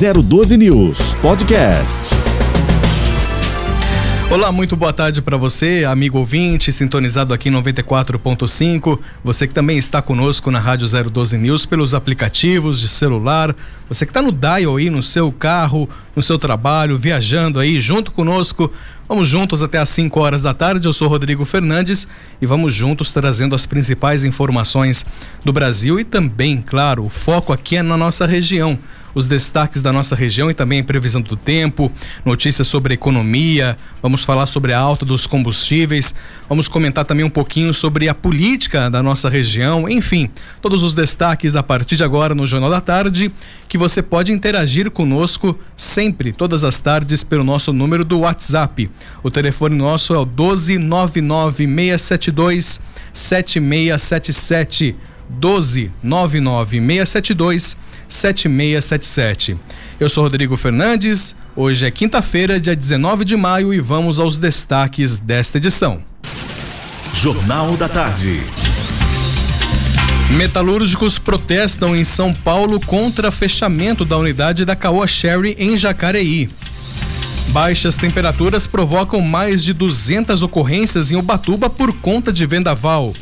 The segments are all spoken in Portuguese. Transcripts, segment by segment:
012 News Podcast. Olá, muito boa tarde para você, amigo ouvinte, sintonizado aqui em 94.5. Você que também está conosco na Rádio 012 News pelos aplicativos de celular. Você que está no dial aí no seu carro, no seu trabalho, viajando aí junto conosco. Vamos juntos até às 5 horas da tarde. Eu sou Rodrigo Fernandes e vamos juntos trazendo as principais informações do Brasil e também, claro, o foco aqui é na nossa região os destaques da nossa região e também previsão do tempo, notícias sobre economia, vamos falar sobre a alta dos combustíveis, vamos comentar também um pouquinho sobre a política da nossa região, enfim, todos os destaques a partir de agora no Jornal da Tarde, que você pode interagir conosco sempre, todas as tardes, pelo nosso número do WhatsApp. O telefone nosso é o 1299672 7677 1299672 7677. Eu sou Rodrigo Fernandes. Hoje é quinta-feira, dia 19 de maio, e vamos aos destaques desta edição. Jornal da Tarde. Metalúrgicos protestam em São Paulo contra fechamento da unidade da Caoa Sherry em Jacareí. Baixas temperaturas provocam mais de 200 ocorrências em Ubatuba por conta de vendaval.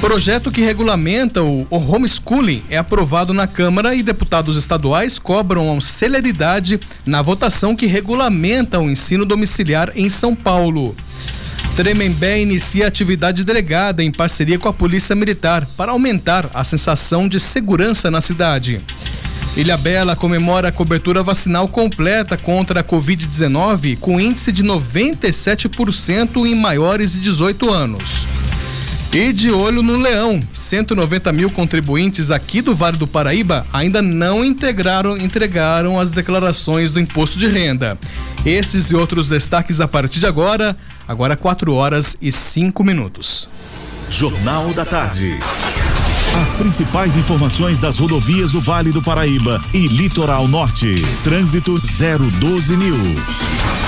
Projeto que regulamenta o, homeschooling é aprovado na Câmara e deputados estaduais cobram celeridade na votação que regulamenta o ensino domiciliar em São Paulo. Tremembé inicia atividade delegada em parceria com a Polícia Militar para aumentar a sensação de segurança na cidade. Ilha Bela comemora a cobertura vacinal completa contra a Covid-19 com índice de 97% em maiores de 18 anos. E de olho no leão, 190 mil contribuintes aqui do Vale do Paraíba ainda não integraram, entregaram as declarações do imposto de renda. Esses e outros destaques a partir de agora, agora 4 horas e 5 minutos. Jornal da Tarde. As principais informações das rodovias do Vale do Paraíba e Litoral Norte. Trânsito 012 News.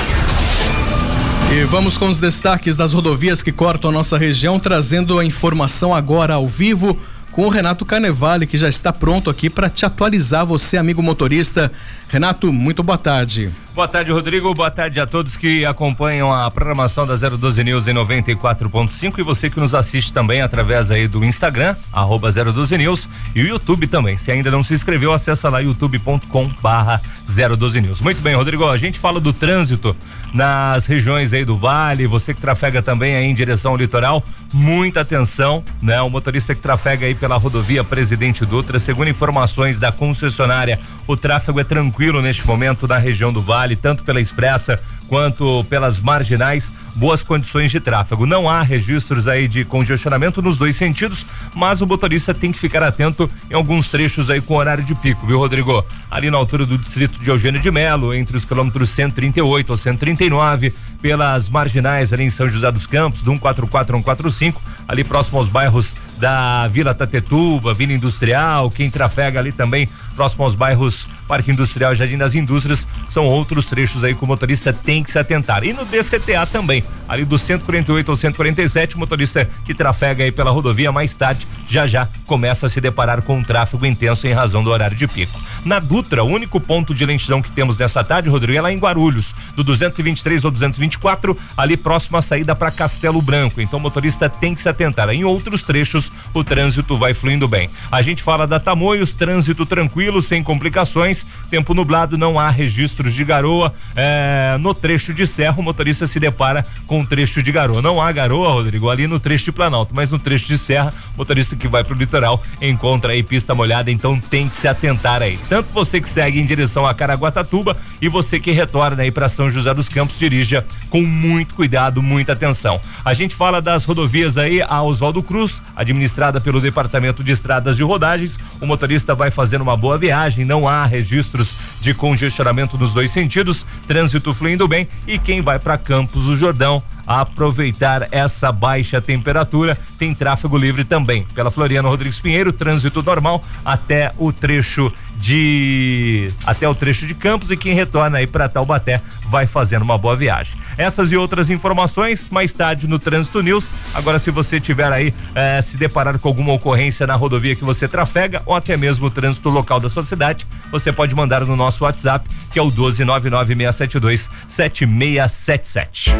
E vamos com os destaques das rodovias que cortam a nossa região, trazendo a informação agora ao vivo com o Renato Carnevale, que já está pronto aqui para te atualizar, você, amigo motorista. Renato, muito boa tarde. Boa tarde, Rodrigo. Boa tarde a todos que acompanham a programação da 012 News em 94.5 e você que nos assiste também através aí do Instagram, arroba 012 News e o YouTube também. Se ainda não se inscreveu, acessa lá youtube.com barra 012 News. Muito bem, Rodrigo, a gente fala do trânsito nas regiões aí do Vale, você que trafega também aí em direção ao litoral, muita atenção, né? O motorista que trafega aí pela rodovia Presidente Dutra, segundo informações da concessionária, o tráfego é tranquilo neste momento na região do Vale, tanto pela expressa quanto pelas marginais, boas condições de tráfego. Não há registros aí de congestionamento nos dois sentidos, mas o motorista tem que ficar atento em alguns trechos aí com horário de pico, viu, Rodrigo? Ali na altura do distrito de Eugênio de Melo, entre os quilômetros 138 ou 139, pelas marginais ali em São José dos Campos, do 144 a 145, ali próximo aos bairros da Vila Tatetuba, Vila Industrial, quem trafega ali também próximo aos bairros Parque Industrial Jardim das Indústrias, são outros trechos aí que o motorista tem que se atentar. E no DCTA também, ali do 148 ao 147, o motorista que trafega aí pela rodovia mais tarde, já já começa a se deparar com um tráfego intenso em razão do horário de pico. Na Dutra, o único ponto de lentidão que temos nessa tarde, Rodrigo, é lá em Guarulhos, do 223 ao 224, ali próximo à saída para Castelo Branco. Então o motorista tem que se atentar. Em outros trechos, o trânsito vai fluindo bem. A gente fala da Tamoios, trânsito tranquilo, sem complicações, tempo nublado, não há registros de garoa. É, no trecho de serra, o motorista se depara com um trecho de garoa. Não há garoa, Rodrigo, ali no trecho de Planalto, mas no trecho de serra, motorista que vai para o litoral encontra aí pista molhada, então tem que se atentar aí. Tanto você que segue em direção a Caraguatatuba e você que retorna aí para São José dos Campos, dirija com muito cuidado, muita atenção. A gente fala das rodovias aí, a Oswaldo Cruz, administrada pelo Departamento de Estradas de Rodagens. O motorista vai fazendo uma boa viagem, não há registros de congestionamento nos dois sentidos, trânsito fluindo bem e quem vai para Campos do Jordão aproveitar essa baixa temperatura. Tem tráfego livre também pela Floriano Rodrigues Pinheiro, trânsito normal até o trecho de até o trecho de Campos e quem retorna aí para Taubaté vai fazendo uma boa viagem. Essas e outras informações mais tarde no Trânsito News. Agora, se você tiver aí eh, se deparar com alguma ocorrência na rodovia que você trafega ou até mesmo o trânsito local da sua cidade, você pode mandar no nosso WhatsApp, que é o 12996727677.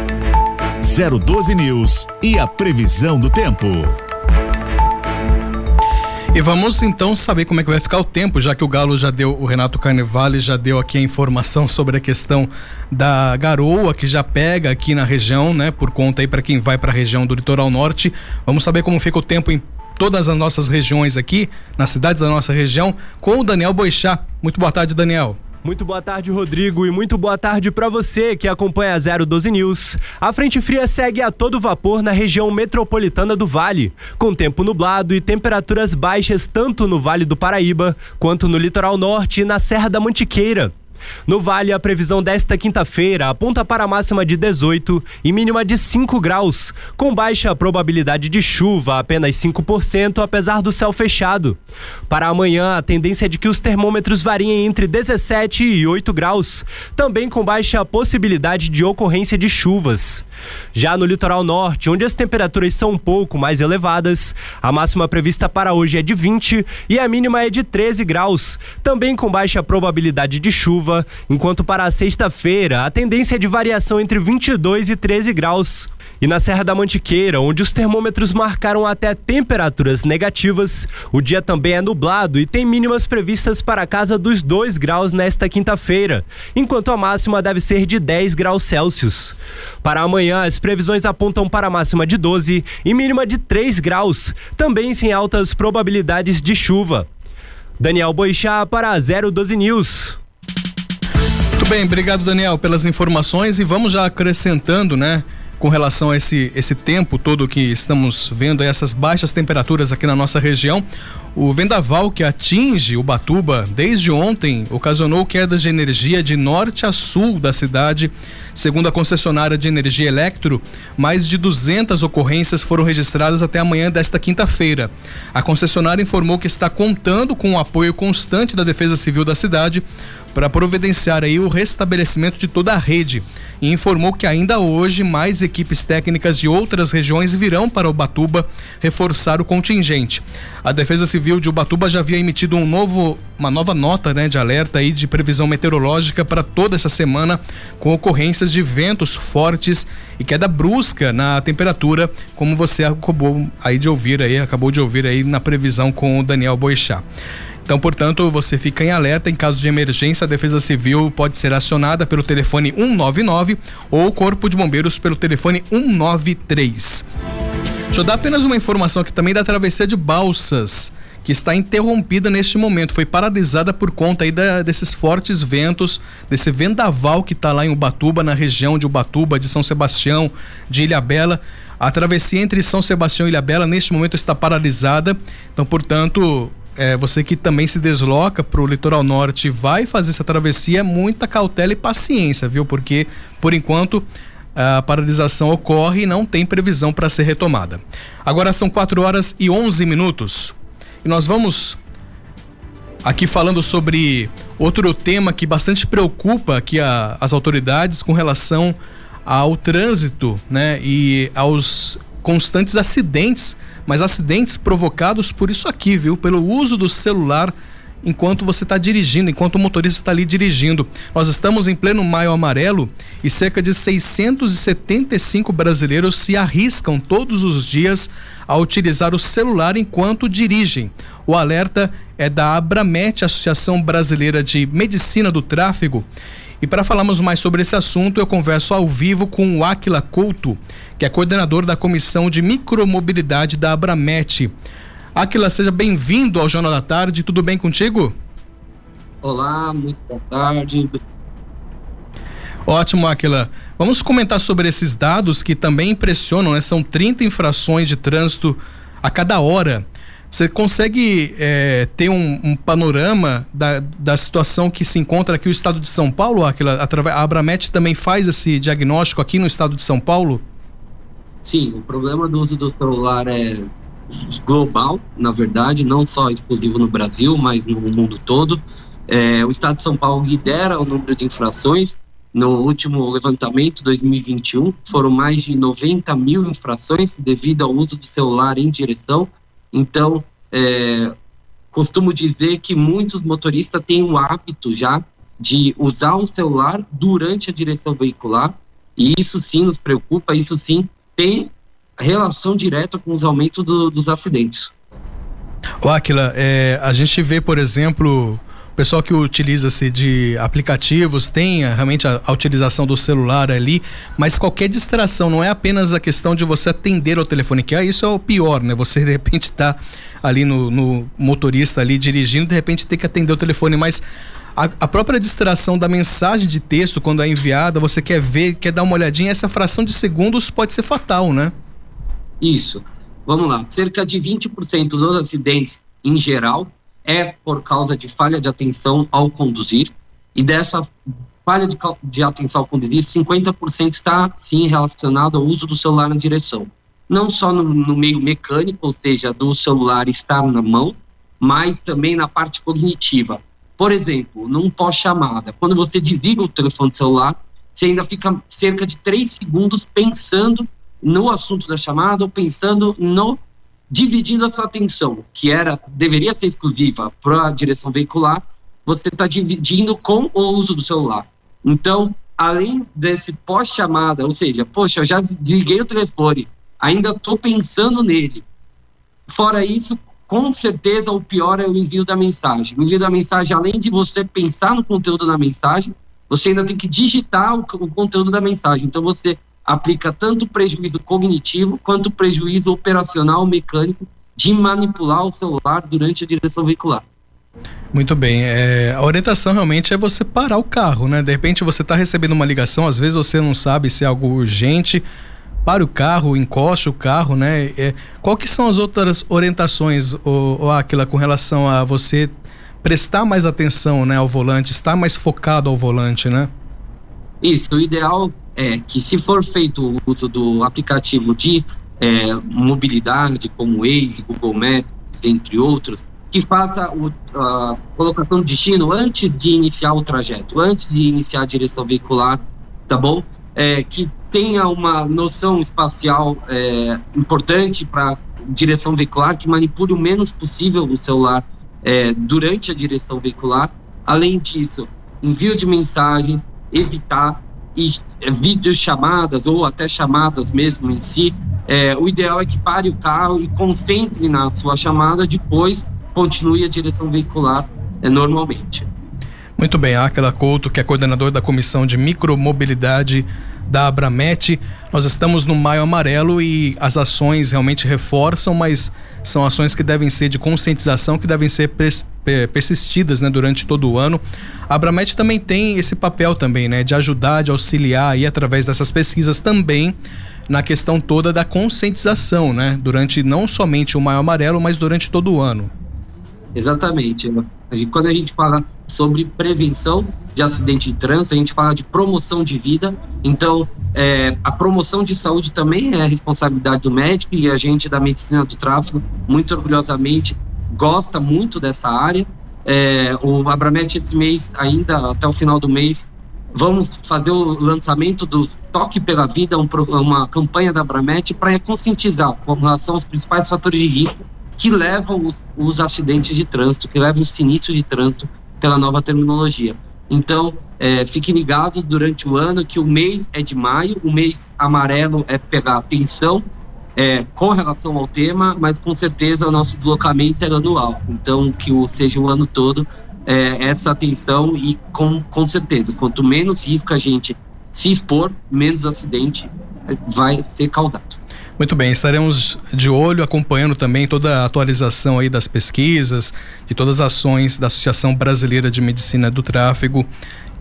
012 News e a previsão do tempo. E vamos então saber como é que vai ficar o tempo, já que o Galo já deu, o Renato Carnevale já deu aqui a informação sobre a questão da garoa que já pega aqui na região, né? Por conta aí para quem vai para a região do litoral norte. Vamos saber como fica o tempo em todas as nossas regiões aqui, nas cidades da nossa região, com o Daniel Boixá. Muito boa tarde, Daniel. Muito boa tarde, Rodrigo, e muito boa tarde para você que acompanha a 012 News. A frente fria segue a todo vapor na região metropolitana do Vale, com tempo nublado e temperaturas baixas tanto no Vale do Paraíba quanto no litoral norte e na Serra da Mantiqueira. No Vale, a previsão desta quinta-feira aponta para máxima de 18 e mínima de 5 graus, com baixa probabilidade de chuva, apenas 5%, apesar do céu fechado. Para amanhã, a tendência é de que os termômetros variem entre 17 e 8 graus, também com baixa possibilidade de ocorrência de chuvas. Já no litoral norte, onde as temperaturas são um pouco mais elevadas, a máxima prevista para hoje é de 20 e a mínima é de 13 graus, também com baixa probabilidade de chuva chuva, enquanto para a sexta-feira a tendência é de variação entre 22 e 13 graus. E na Serra da Mantiqueira, onde os termômetros marcaram até temperaturas negativas, o dia também é nublado e tem mínimas previstas para a casa dos 2 graus nesta quinta-feira, enquanto a máxima deve ser de 10 graus Celsius. Para amanhã, as previsões apontam para a máxima de 12 e mínima de 3 graus, também sem altas probabilidades de chuva. Daniel Boixá para a 012 News bem, obrigado Daniel pelas informações e vamos já acrescentando, né? com relação a esse, esse tempo todo que estamos vendo, essas baixas temperaturas aqui na nossa região. O vendaval que atinge o Batuba desde ontem ocasionou quedas de energia de norte a sul da cidade. Segundo a concessionária de energia Electro, mais de 200 ocorrências foram registradas até amanhã desta quinta-feira. A concessionária informou que está contando com o apoio constante da Defesa Civil da cidade para providenciar aí o restabelecimento de toda a rede e informou que ainda hoje mais equipes técnicas de outras regiões virão para Ubatuba reforçar o contingente. A Defesa Civil de Ubatuba já havia emitido um novo, uma nova nota né, de alerta aí de previsão meteorológica para toda essa semana, com ocorrências de ventos fortes e queda brusca na temperatura, como você acabou aí de ouvir aí, acabou de ouvir aí na previsão com o Daniel Boixá. Então, portanto, você fica em alerta. Em caso de emergência, a Defesa Civil pode ser acionada pelo telefone 199 ou o Corpo de Bombeiros pelo telefone 193. Deixa eu dar apenas uma informação aqui também da travessia de balsas que está interrompida neste momento. Foi paralisada por conta aí da, desses fortes ventos, desse vendaval que está lá em Ubatuba, na região de Ubatuba, de São Sebastião, de Ilhabela. A travessia entre São Sebastião e Ilhabela neste momento está paralisada. Então, portanto, é, você que também se desloca para o litoral norte vai fazer essa travessia, muita cautela e paciência, viu? Porque, por enquanto, a paralisação ocorre e não tem previsão para ser retomada. Agora são 4 horas e 11 minutos. E nós vamos aqui falando sobre outro tema que bastante preocupa aqui a, as autoridades com relação ao trânsito, né? E aos constantes acidentes mas acidentes provocados por isso aqui, viu? Pelo uso do celular enquanto você está dirigindo, enquanto o motorista está ali dirigindo. Nós estamos em pleno maio amarelo e cerca de 675 brasileiros se arriscam todos os dias a utilizar o celular enquanto dirigem. O alerta é da Abramet, Associação Brasileira de Medicina do Tráfego, e para falarmos mais sobre esse assunto, eu converso ao vivo com o Aquila Couto, que é coordenador da Comissão de Micromobilidade da Abramet. Aquila, seja bem-vindo ao Jornal da Tarde. Tudo bem contigo? Olá, muito boa tarde. Ótimo, Aquila. Vamos comentar sobre esses dados que também impressionam, né? São 30 infrações de trânsito a cada hora. Você consegue é, ter um, um, panorama da, da situação que se encontra aqui no estado de São Paulo? Aquela, a Abramet também faz esse diagnóstico aqui no estado de São Paulo? Sim, o problema do uso do celular é global, na verdade, não só exclusivo no Brasil, mas no mundo todo. É, o estado de São Paulo lidera o número de infrações no último levantamento 2021 foram mais de 90 mil infrações devido ao uso do celular em direção. Então, é, costumo dizer que muitos motoristas têm o hábito já de usar o celular durante a direção veicular e isso sim nos preocupa, isso sim tem relação direta com os aumentos do, dos acidentes. O Aquila, é, a gente vê, por exemplo, o pessoal que utiliza-se de aplicativos tem realmente a, a, utilização do celular ali, mas qualquer distração, não é apenas a questão de você atender ao telefone, que é isso é o pior, né? Você de repente está ali no, no, motorista ali dirigindo, de repente tem que atender o telefone, mas a, a, própria distração da mensagem de texto, quando é enviada, você quer ver, quer dar uma olhadinha, essa fração de segundos pode ser fatal, né? Isso. Vamos lá. Cerca de 20% dos acidentes em geral é por causa de falha de atenção ao conduzir. E dessa falha de, de atenção ao conduzir, 50% está sim relacionado ao uso do celular na direção. Não só no, no meio mecânico, ou seja, do celular estar na mão, mas também na parte cognitiva. Por exemplo, num pós-chamada, quando você desliga o telefone celular, você ainda fica cerca de três segundos pensando no assunto da chamada ou pensando no dividindo a sua atenção, que era deveria ser exclusiva para a direção veicular, você está dividindo com o uso do celular. Então, além desse pós-chamada, ou seja, poxa, eu já desliguei o telefone, ainda estou pensando nele. Fora isso, com certeza o pior é o envio da mensagem. O envio da mensagem, além de você pensar no conteúdo da mensagem, você ainda tem que digitar o, o conteúdo da mensagem. Então, você aplica tanto prejuízo cognitivo quanto prejuízo operacional mecânico de manipular o celular durante a direção veicular. Muito bem. É, a orientação realmente é você parar o carro, né? De repente você está recebendo uma ligação, às vezes você não sabe se é algo urgente. Pare o carro, encoste o carro, né? É, qual que são as outras orientações, o Aquila, com relação a você prestar mais atenção né, ao volante, estar mais focado ao volante, né? Isso, o ideal é que se for feito o uso do aplicativo de é, mobilidade, como Waze, Google Maps, entre outros, que faça o, a colocação de destino antes de iniciar o trajeto, antes de iniciar a direção veicular, tá bom? É, que tenha uma noção espacial é, importante para direção veicular, que manipule o menos possível o celular é, durante a direção veicular. Além disso, envio de mensagens, evitar e é, videochamadas ou até chamadas mesmo em si, é, o ideal é que pare o carro e concentre na sua chamada, depois continue a direção veicular é, normalmente. Muito bem, Aquela Couto, que é coordenador da Comissão de Micromobilidade da Abramet. Nós estamos no Maio Amarelo e as ações realmente reforçam, mas são ações que devem ser de conscientização, que devem ser persistidas né, durante todo o ano. A Abramet também tem esse papel também, né, de ajudar, de auxiliar aí através dessas pesquisas também na questão toda da conscientização, né, durante não somente o Maio Amarelo, mas durante todo o ano. Exatamente. Quando a gente fala sobre prevenção de acidente de trânsito, a gente fala de promoção de vida. Então, é, a promoção de saúde também é responsabilidade do médico e a gente da medicina do tráfego, muito orgulhosamente, gosta muito dessa área. É, o Abramet esse mês, ainda até o final do mês, vamos fazer o lançamento do Toque pela Vida, um, uma campanha da Abramet para conscientizar com relação aos principais fatores de risco que levam os, os acidentes de trânsito, que levam o sinistro de trânsito pela nova terminologia. Então, é, fiquem ligados durante o ano que o mês é de maio, o mês amarelo é pegar atenção é, com relação ao tema, mas com certeza o nosso deslocamento é anual. Então, que o, seja o ano todo é, essa atenção e com, com certeza, quanto menos risco a gente se expor, menos acidente vai ser causado. Muito bem, estaremos de olho acompanhando também toda a atualização aí das pesquisas, de todas as ações da Associação Brasileira de Medicina do Tráfego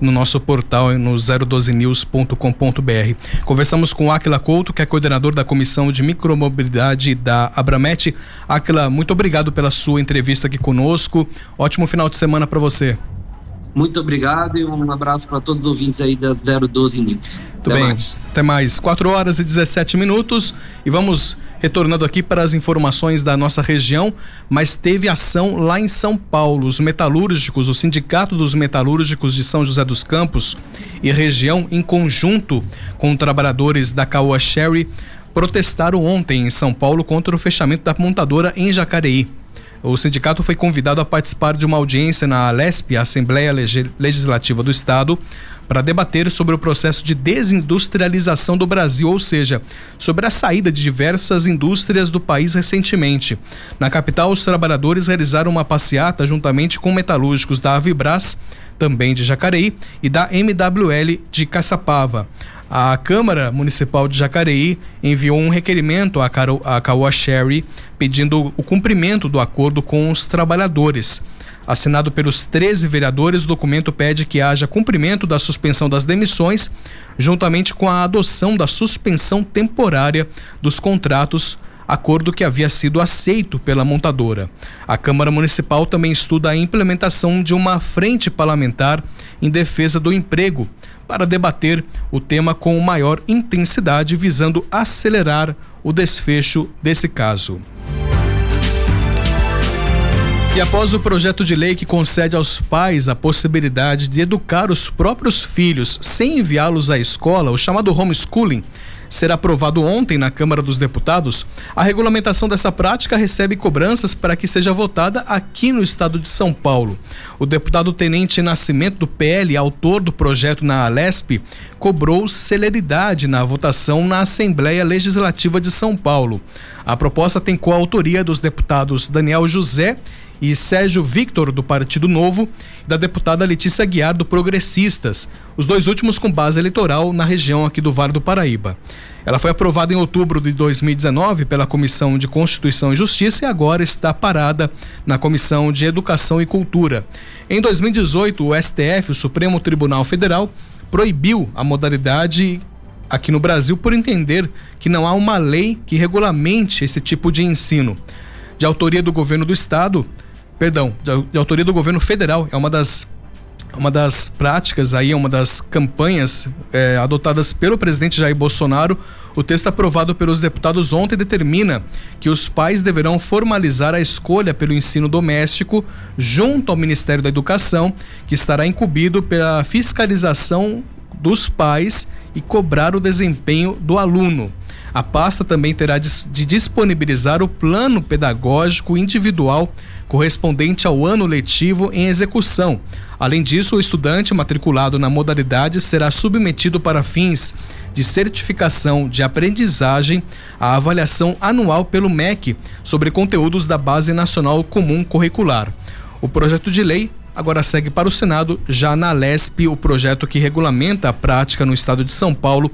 no nosso portal no 012news.com.br. Conversamos com Aquila Couto, que é coordenador da Comissão de Micromobilidade da Abramet. Aquila, muito obrigado pela sua entrevista aqui conosco. Ótimo final de semana para você. Muito obrigado e um abraço para todos os ouvintes aí da 012 News. Tudo Até bem. Mais. Até mais. 4 horas e 17 minutos e vamos Retornando aqui para as informações da nossa região, mas teve ação lá em São Paulo. Os metalúrgicos, o Sindicato dos Metalúrgicos de São José dos Campos e região, em conjunto com trabalhadores da Caoa Sherry, protestaram ontem em São Paulo contra o fechamento da montadora em Jacareí. O sindicato foi convidado a participar de uma audiência na Alesp, a Assembleia Legislativa do Estado, para debater sobre o processo de desindustrialização do Brasil, ou seja, sobre a saída de diversas indústrias do país recentemente. Na capital, os trabalhadores realizaram uma passeata juntamente com metalúrgicos da Avibras, também de Jacareí, e da MWL de Caçapava. A Câmara Municipal de Jacareí enviou um requerimento à Caoa Sherry pedindo o cumprimento do acordo com os trabalhadores. Assinado pelos 13 vereadores, o documento pede que haja cumprimento da suspensão das demissões, juntamente com a adoção da suspensão temporária dos contratos acordo que havia sido aceito pela montadora. A Câmara Municipal também estuda a implementação de uma frente parlamentar em defesa do emprego, para debater o tema com maior intensidade, visando acelerar o desfecho desse caso. E após o projeto de lei que concede aos pais a possibilidade de educar os próprios filhos sem enviá-los à escola, o chamado homeschooling, ser aprovado ontem na Câmara dos Deputados, a regulamentação dessa prática recebe cobranças para que seja votada aqui no estado de São Paulo. O deputado Tenente Nascimento do PL, autor do projeto na Alesp, cobrou celeridade na votação na Assembleia Legislativa de São Paulo. A proposta tem coautoria dos deputados Daniel José e Sérgio Victor, do Partido Novo, e da deputada Letícia Guiar, do Progressistas, os dois últimos com base eleitoral na região aqui do Vale do Paraíba. Ela foi aprovada em outubro de 2019 pela Comissão de Constituição e Justiça e agora está parada na Comissão de Educação e Cultura. Em 2018, o STF, o Supremo Tribunal Federal, proibiu a modalidade aqui no Brasil por entender que não há uma lei que regulamente esse tipo de ensino. De autoria do governo do estado, perdão, de, autoria do governo federal. É uma das uma das práticas aí, uma das campanhas é, adotadas pelo presidente Jair Bolsonaro. O texto aprovado pelos deputados ontem determina que os pais deverão formalizar a escolha pelo ensino doméstico junto ao Ministério da Educação, que estará incumbido pela fiscalização dos pais e cobrar o desempenho do aluno. A pasta também terá de disponibilizar o plano pedagógico individual correspondente ao ano letivo em execução. Além disso, o estudante matriculado na modalidade será submetido para fins de certificação de aprendizagem à avaliação anual pelo MEC sobre conteúdos da Base Nacional Comum Curricular. O projeto de lei agora segue para o Senado, já na LESP, o projeto que regulamenta a prática no estado de São Paulo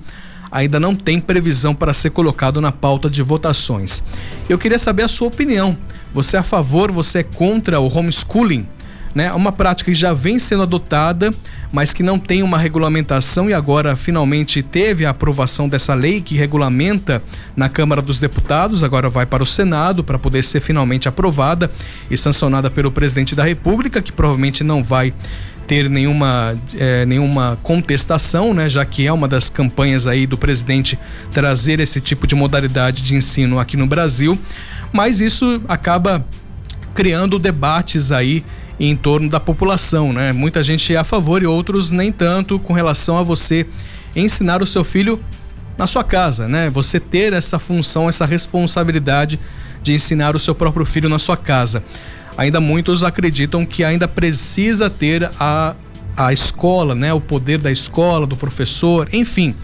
ainda não tem previsão para ser colocado na pauta de votações. Eu queria saber a sua opinião. Você é a favor, você é contra o homeschooling? Né? Uma prática que já vem sendo adotada, mas que não tem uma regulamentação e agora finalmente teve a aprovação dessa lei que regulamenta na Câmara dos Deputados, agora vai para o Senado para poder ser finalmente aprovada e sancionada pelo presidente da República, que provavelmente não vai ter nenhuma, é, nenhuma contestação, né, já que é uma das campanhas aí do presidente trazer esse tipo de modalidade de ensino aqui no Brasil, mas isso acaba criando debates aí em torno da população, né? Muita gente é a favor e outros nem tanto com relação a você ensinar o seu filho na sua casa, né? Você ter essa função, essa responsabilidade de ensinar o seu próprio filho na sua casa ainda muitos acreditam que ainda precisa ter a, a escola, né? O poder da escola, do professor, enfim.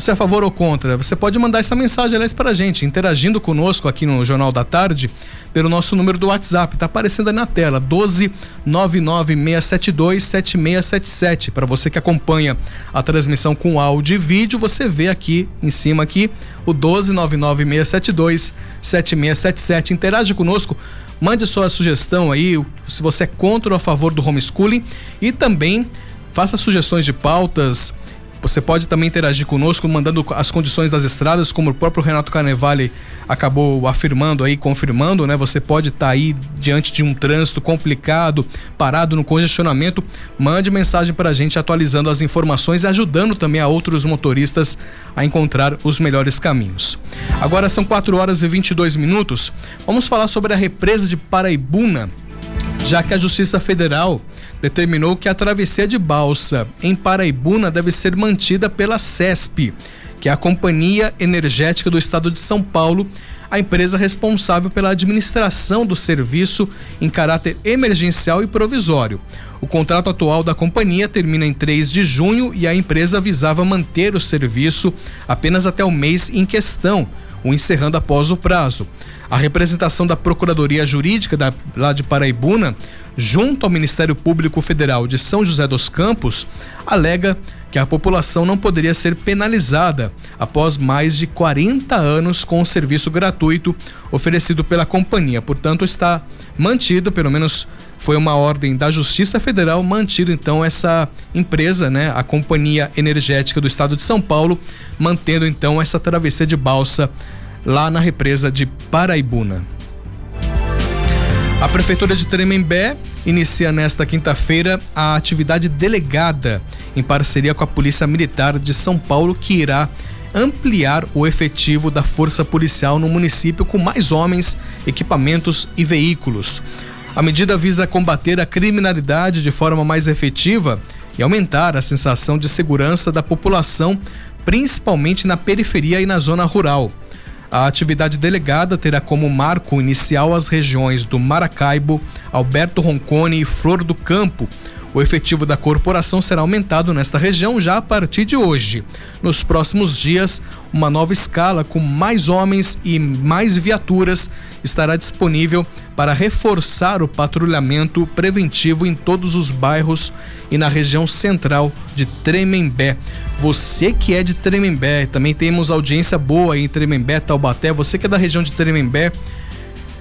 Você é a favor ou contra? Você pode mandar essa mensagem, aliás, para a gente, interagindo conosco aqui no Jornal da Tarde, pelo nosso número do WhatsApp. Está aparecendo aí na tela, 12 99672 7677. Para você que acompanha a transmissão com áudio e vídeo, você vê aqui em cima aqui o 12 99672 7677. Interage conosco. Mande sua sugestão aí, se você é contra ou a favor do homeschooling. E também faça sugestões de pautas Você pode também interagir conosco mandando as condições das estradas, como o próprio Renato Carnevale acabou afirmando aí, confirmando, né? Você pode estar tá aí diante de um trânsito complicado, parado no congestionamento, mande mensagem para a gente atualizando as informações e ajudando também a outros motoristas a encontrar os melhores caminhos. Agora são 4 horas e 22 minutos. Vamos falar sobre a represa de Paraibuna, já que a Justiça Federal determinou que a travessia de balsa em Paraibuna deve ser mantida pela CESP, que é a Companhia Energética do Estado de São Paulo, a empresa responsável pela administração do serviço em caráter emergencial e provisório. O contrato atual da companhia termina em 3 de junho e a empresa visava manter o serviço apenas até o mês em questão, o encerrando após o prazo. A representação da Procuradoria Jurídica da, lá de Paraibuna, junto ao Ministério Público Federal de São José dos Campos, alega que a população não poderia ser penalizada após mais de 40 anos com o serviço gratuito oferecido pela companhia. Portanto, está mantido, pelo menos foi uma ordem da Justiça Federal, mantido então essa empresa, né, a Companhia Energética do Estado de São Paulo, mantendo então essa travessia de balsa lá na represa de Paraibuna. A Prefeitura de Tremembé inicia nesta quinta-feira a atividade delegada em parceria com a Polícia Militar de São Paulo, que irá ampliar o efetivo da força policial no município com mais homens, equipamentos e veículos. A medida visa combater a criminalidade de forma mais efetiva e aumentar a sensação de segurança da população, principalmente na periferia e na zona rural. A atividade delegada terá como marco inicial as regiões do Maracaibo, Alberto Roncone e Flor do Campo. O efetivo da corporação será aumentado nesta região já a partir de hoje. Nos próximos dias, uma nova escala com mais homens e mais viaturas estará disponível para reforçar o patrulhamento preventivo em todos os bairros e na região central de Tremembé. Você que é de Tremembé, também temos audiência boa em Tremembé, Taubaté, você que é da região de Tremembé,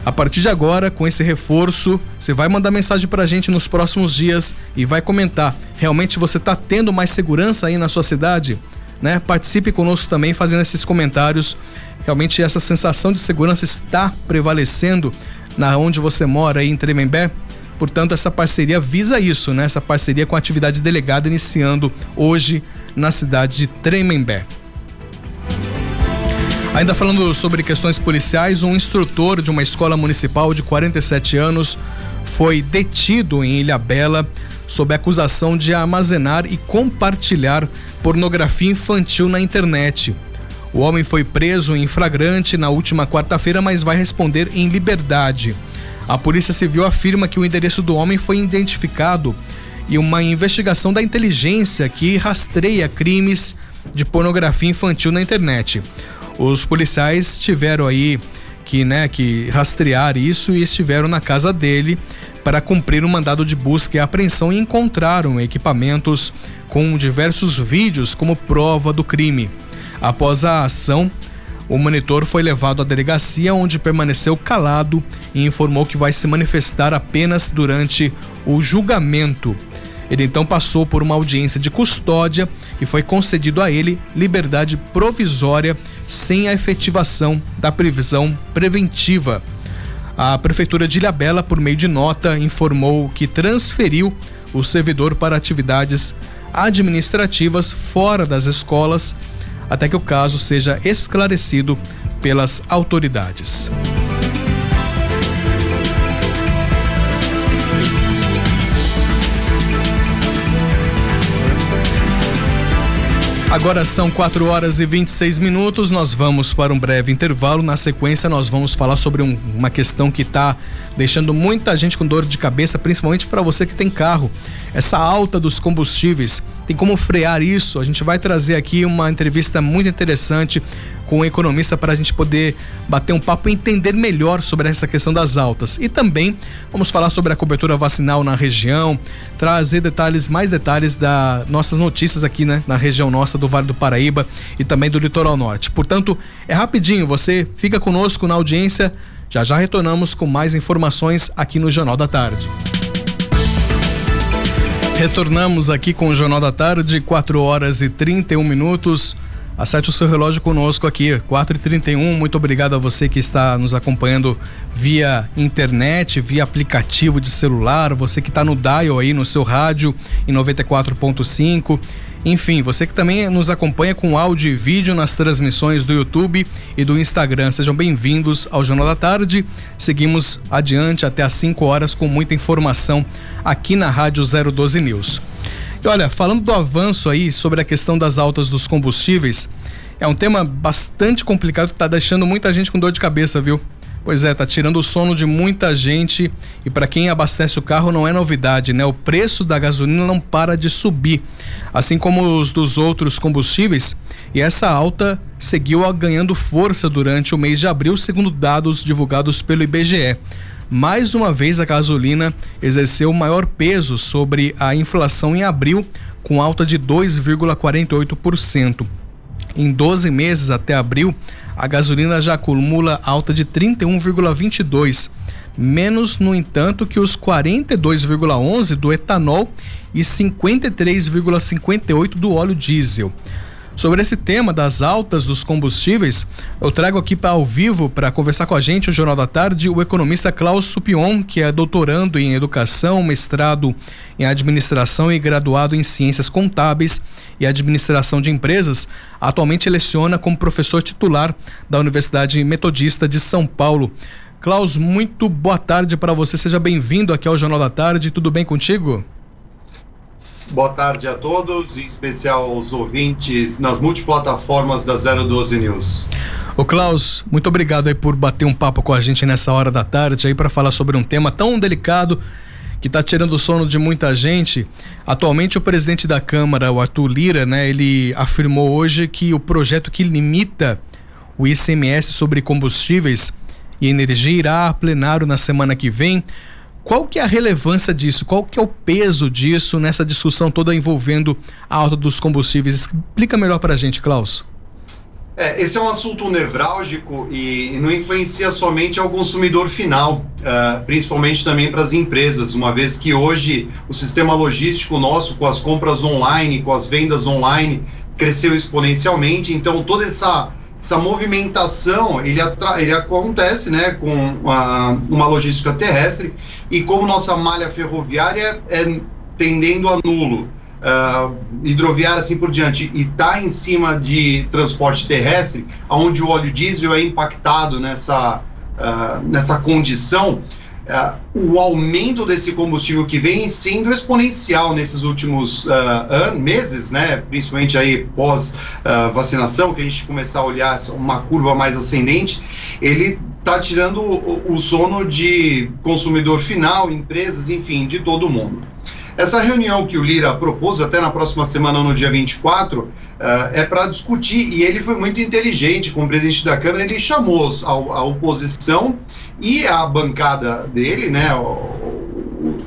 a partir de agora, com esse reforço, você vai mandar mensagem pra gente nos próximos dias e vai comentar. Realmente você está tendo mais segurança aí na sua cidade? Né? Participe conosco também fazendo esses comentários. Realmente essa sensação de segurança está prevalecendo na onde você mora aí em Tremembé? Portanto, essa parceria visa isso, né? Essa parceria com a atividade delegada iniciando hoje na cidade de Tremembé. Ainda falando sobre questões policiais, um instrutor de uma escola municipal de 47 anos foi detido em Ilhabela sob acusação de armazenar e compartilhar pornografia infantil na internet. O homem foi preso em flagrante na última quarta-feira, mas vai responder em liberdade. A Polícia Civil afirma que o endereço do homem foi identificado e uma investigação da inteligência que rastreia crimes de pornografia infantil na internet. Os policiais tiveram aí que, né, que rastrear isso e estiveram na casa dele para cumprir um mandado de busca e apreensão e encontraram equipamentos com diversos vídeos como prova do crime. Após a ação, o monitor foi levado à delegacia, onde permaneceu calado e informou que vai se manifestar apenas durante o julgamento. Ele então passou por uma audiência de custódia e foi concedido a ele liberdade provisória sem a efetivação da previsão preventiva. A Prefeitura de Ilhabela, por meio de nota, informou que transferiu o servidor para atividades administrativas fora das escolas até que o caso seja esclarecido pelas autoridades. Agora são 4 horas e 26 minutos. Nós vamos para um breve intervalo. Na sequência, nós vamos falar sobre um, uma questão que está deixando muita gente com dor de cabeça, principalmente para você que tem carro. Essa alta dos combustíveis. Tem como frear isso? A gente vai trazer aqui uma entrevista muito interessante com um economista para a gente poder bater um papo e entender melhor sobre essa questão das altas. E também vamos falar sobre a cobertura vacinal na região, trazer detalhes, mais detalhes das nossas notícias aqui, né, na região nossa do Vale do Paraíba e também do Litoral Norte. Portanto, é rapidinho, você fica conosco na audiência. Já já retornamos com mais informações aqui no Jornal da Tarde. Retornamos aqui com o Jornal da Tarde, 4 horas e 31 minutos. Acerte o seu relógio conosco aqui, 4h31. Muito obrigado a você que está nos acompanhando via internet, via aplicativo de celular, você que está no dial aí no seu rádio em 94.5. Enfim, você que também nos acompanha com áudio e vídeo nas transmissões do YouTube e do Instagram. Sejam bem-vindos ao Jornal da Tarde. Seguimos adiante até às 5 horas com muita informação aqui na Rádio 012 News. E olha, falando do avanço aí sobre a questão das altas dos combustíveis, é um tema bastante complicado que está deixando muita gente com dor de cabeça, viu? Pois é, tá tirando o sono de muita gente e para quem abastece o carro não é novidade, né? O preço da gasolina não para de subir, assim como os dos outros combustíveis, e essa alta seguiu ganhando força durante o mês de abril, segundo dados divulgados pelo IBGE mais uma vez a gasolina exerceu maior peso sobre a inflação em abril, com alta de 2,48%. Em 12 meses até abril, a gasolina já acumula alta de 31,22%, menos, no entanto, que os 42,11% do etanol e 53,58% do óleo diesel. Sobre esse tema das altas dos combustíveis, eu trago aqui para ao vivo para conversar com a gente o Jornal da Tarde o economista Klaus Supion, que é doutorando em educação, mestrado em administração e graduado em ciências contábeis e administração de empresas. Atualmente leciona como professor titular da Universidade Metodista de São Paulo. Klaus, muito boa tarde para você. Seja bem-vindo aqui ao Jornal da Tarde. Tudo bem contigo? Boa tarde a todos, em especial aos ouvintes nas multiplataformas da 012 News. Ô Klaus, muito obrigado aí por bater um papo com a gente nessa hora da tarde aí para falar sobre um tema tão delicado que está tirando o sono de muita gente. Atualmente o presidente da Câmara, o Arthur Lira, né, ele afirmou hoje que o projeto que limita o ICMS sobre combustíveis e energia irá a plenário na semana que vem. Qual que é a relevância disso? Qual que é o peso disso nessa discussão toda envolvendo a alta dos combustíveis? Explica melhor para a gente, Klaus. É, esse é um assunto nevrálgico e não influencia somente ao consumidor final, uh, principalmente também para as empresas, uma vez que hoje o sistema logístico nosso, com as compras online, com as vendas online, cresceu exponencialmente, então toda essa essa movimentação ele, ele acontece né, com uma, uma logística terrestre e como nossa malha ferroviária é tendendo a nulo, uh, hidroviária assim por diante, e está em cima de transporte terrestre, onde o óleo diesel é impactado nessa, uh, nessa condição, uh, o aumento desse combustível que vem sendo exponencial nesses últimos uh, meses, né, principalmente aí pós uh, vacinação, que a gente começar a olhar uma curva mais ascendente, ele está tirando o, o sono de consumidor final, empresas, enfim, de todo mundo. Essa reunião que o Lira propôs até na próxima semana, no dia 24, uh, é para discutir, e ele foi muito inteligente como presidente da Câmara, ele chamou a, a oposição e a bancada dele, né,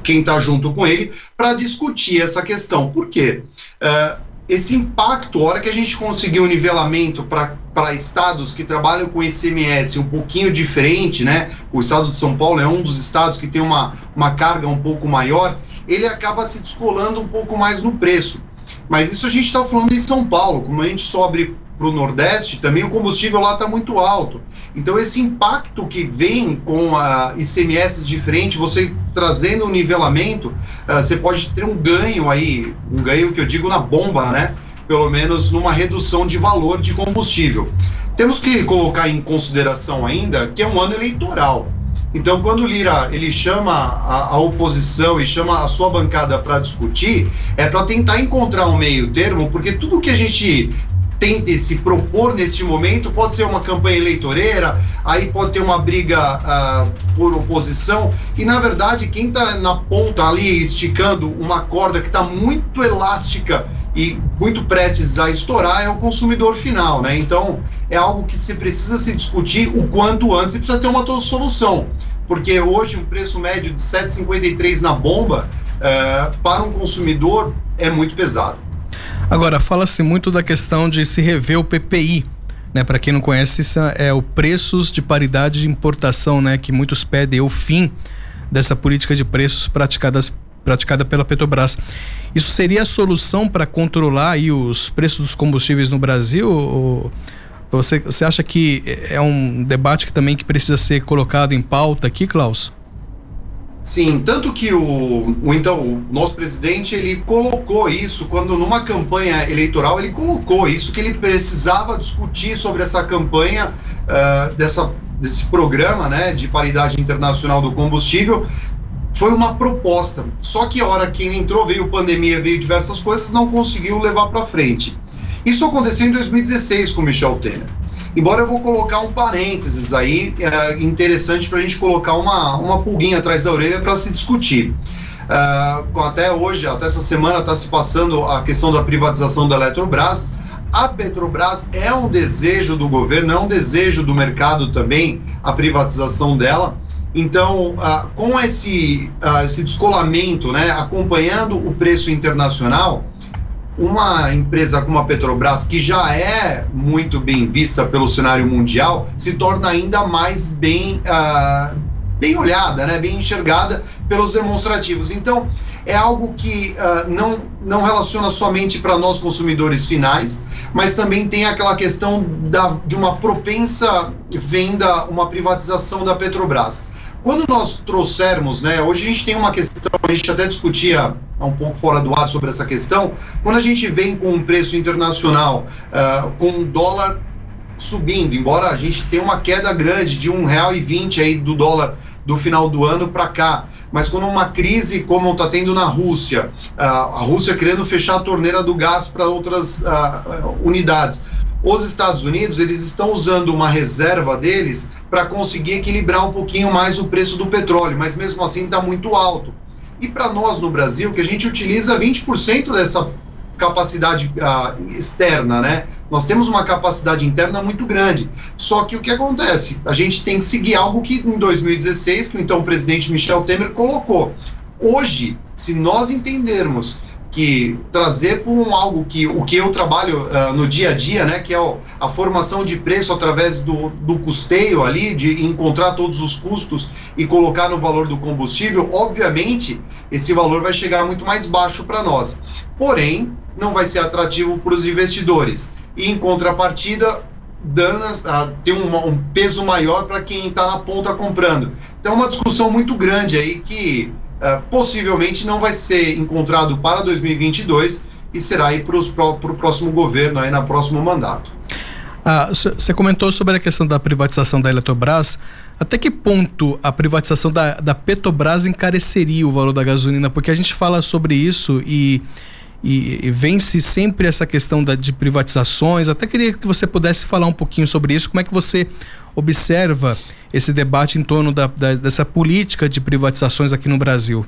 quem está junto com ele, para discutir essa questão. Por quê? Uh, esse impacto, a hora que a gente conseguiu um nivelamento para estados que trabalham com ICMS um pouquinho diferente, né? O estado de São Paulo é um dos estados que tem uma, uma carga um pouco maior ele acaba se descolando um pouco mais no preço. Mas isso a gente está falando em São Paulo, como a gente sobe para o Nordeste, também o combustível lá está muito alto. Então, esse impacto que vem com a ICMS diferente, você trazendo um nivelamento, uh, você pode ter um ganho aí, um ganho que eu digo na bomba, né? Pelo menos numa redução de valor de combustível. Temos que colocar em consideração ainda que é um ano eleitoral. Então, quando o Lira ele chama a, a oposição e chama a sua bancada para discutir, é para tentar encontrar um meio termo, porque tudo que a gente tente se propor neste momento pode ser uma campanha eleitoreira, aí pode ter uma briga uh, por oposição, e na verdade quem está na ponta ali esticando uma corda que está muito elástica e muito prestes a estourar é o consumidor final, né? Então é algo que se precisa se discutir o quanto antes e precisa ter uma solução, porque hoje um preço médio de 7,53 na bomba uh, para um consumidor é muito pesado. Agora fala-se muito da questão de se rever o PPI. Né, para quem não conhece, isso é o preços de paridade de importação, né, que muitos pedem o fim dessa política de preços praticadas praticada pela Petrobras. Isso seria a solução para controlar aí os preços dos combustíveis no Brasil? Ou você, você acha que é um debate que também que precisa ser colocado em pauta aqui, Klaus? Sim, tanto que o, o, então o nosso presidente ele colocou isso quando numa campanha eleitoral ele colocou isso que ele precisava discutir sobre essa campanha uh, dessa desse programa, né, de paridade internacional do combustível foi uma proposta. Só que a hora que entrou veio pandemia, veio diversas coisas, não conseguiu levar para frente. Isso aconteceu em 2016 com Michel Temer. Embora eu vou colocar um parênteses aí, é interessante para a gente colocar uma, uma pulguinha atrás da orelha para se discutir. Uh, até hoje, até essa semana, está se passando a questão da privatização da Eletrobras. A Petrobras é um desejo do governo, é um desejo do mercado também a privatização dela. Então, uh, com esse, uh, esse descolamento, né, acompanhando o preço internacional, uma empresa como a Petrobras, que já é muito bem vista pelo cenário mundial, se torna ainda mais bem, uh, bem olhada, né, bem enxergada pelos demonstrativos. Então, é algo que uh, não, não relaciona somente para nós consumidores finais, mas também tem aquela questão da, de uma propensa venda, uma privatização da Petrobras. Quando nós trouxermos, né, hoje a gente tem uma questão, a gente até discutia um pouco fora do ar sobre essa questão, quando a gente vem com um preço internacional, uh, com um dólar subindo, embora a gente tenha uma queda grande de um real e vinte aí do dólar do final do ano para cá, mas quando uma crise como está tendo na Rússia, uh, a Rússia querendo fechar a torneira do gás para outras uh, unidades, os Estados Unidos eles estão usando uma reserva deles para conseguir equilibrar um pouquinho mais o preço do petróleo, mas mesmo assim está muito alto. E para nós no Brasil, que a gente utiliza 20% dessa capacidade uh, externa, né? Nós temos uma capacidade interna muito grande. Só que o que acontece? A gente tem que seguir algo que em 2016, que então o presidente Michel Temer colocou. Hoje, se nós entendermos que trazer para um algo que o que eu trabalho uh, no dia a dia, né, que é a formação de preço através do, do custeio ali, de encontrar todos os custos e colocar no valor do combustível, obviamente esse valor vai chegar muito mais baixo para nós. Porém, não vai ser atrativo para os investidores. E em contrapartida, danas, uh, tem um, um peso maior para quem está na ponta comprando. Então, é uma discussão muito grande aí que uh, possivelmente não vai ser encontrado para 2022 e será aí para o próximo governo, aí na próximo mandato. Você ah, comentou sobre a questão da privatização da Eletrobras. Até que ponto a privatização da, da Petrobras encareceria o valor da gasolina? Porque a gente fala sobre isso e, e, e vence sempre essa questão da, de privatizações. Até queria que você pudesse falar um pouquinho sobre isso. Como é que você observa esse debate em torno da, da, dessa política de privatizações aqui no Brasil?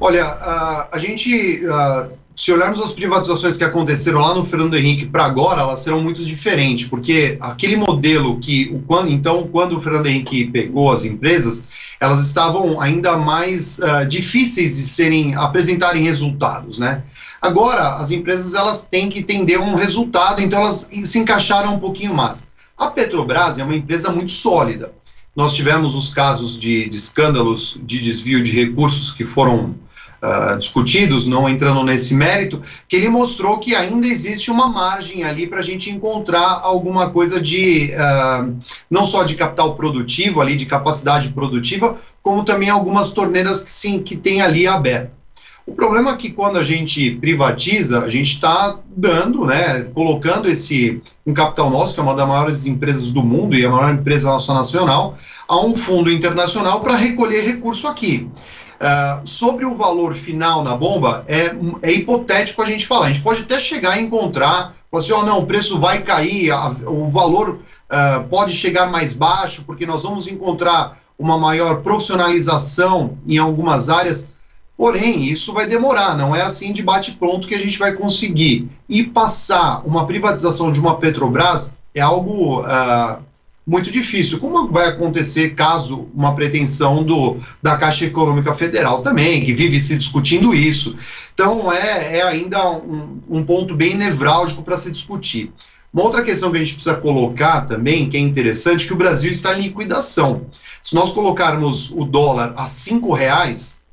Olha, a, a gente, a, se olharmos as privatizações que aconteceram lá no Fernando Henrique para agora, elas serão muito diferentes, porque aquele modelo que, o, quando, então, quando o Fernando Henrique pegou as empresas, elas estavam ainda mais uh, difíceis de serem, apresentarem resultados, né? Agora, as empresas, elas têm que entender um resultado, então elas se encaixaram um pouquinho mais. A Petrobras é uma empresa muito sólida. Nós tivemos os casos de, de escândalos de desvio de recursos que foram uh, discutidos, não entrando nesse mérito, que ele mostrou que ainda existe uma margem ali para a gente encontrar alguma coisa de uh, não só de capital produtivo ali, de capacidade produtiva, como também algumas torneiras que sim que tem ali aberto. O problema é que quando a gente privatiza, a gente está dando, né, colocando esse um capital nosso, que é uma das maiores empresas do mundo e a maior empresa nacional, a um fundo internacional para recolher recurso aqui. Uh, sobre o valor final na bomba, é, é hipotético a gente falar. A gente pode até chegar a encontrar, assim, oh, não, o preço vai cair, a, o valor uh, pode chegar mais baixo, porque nós vamos encontrar uma maior profissionalização em algumas áreas Porém, isso vai demorar, não é assim de bate-pronto que a gente vai conseguir. E passar uma privatização de uma Petrobras é algo uh, muito difícil. Como vai acontecer caso uma pretensão do, da Caixa Econômica Federal também, que vive se discutindo isso. Então, é, é ainda um, um ponto bem nevrálgico para se discutir. Uma outra questão que a gente precisa colocar também, que é interessante, que o Brasil está em liquidação. Se nós colocarmos o dólar a cinco reais,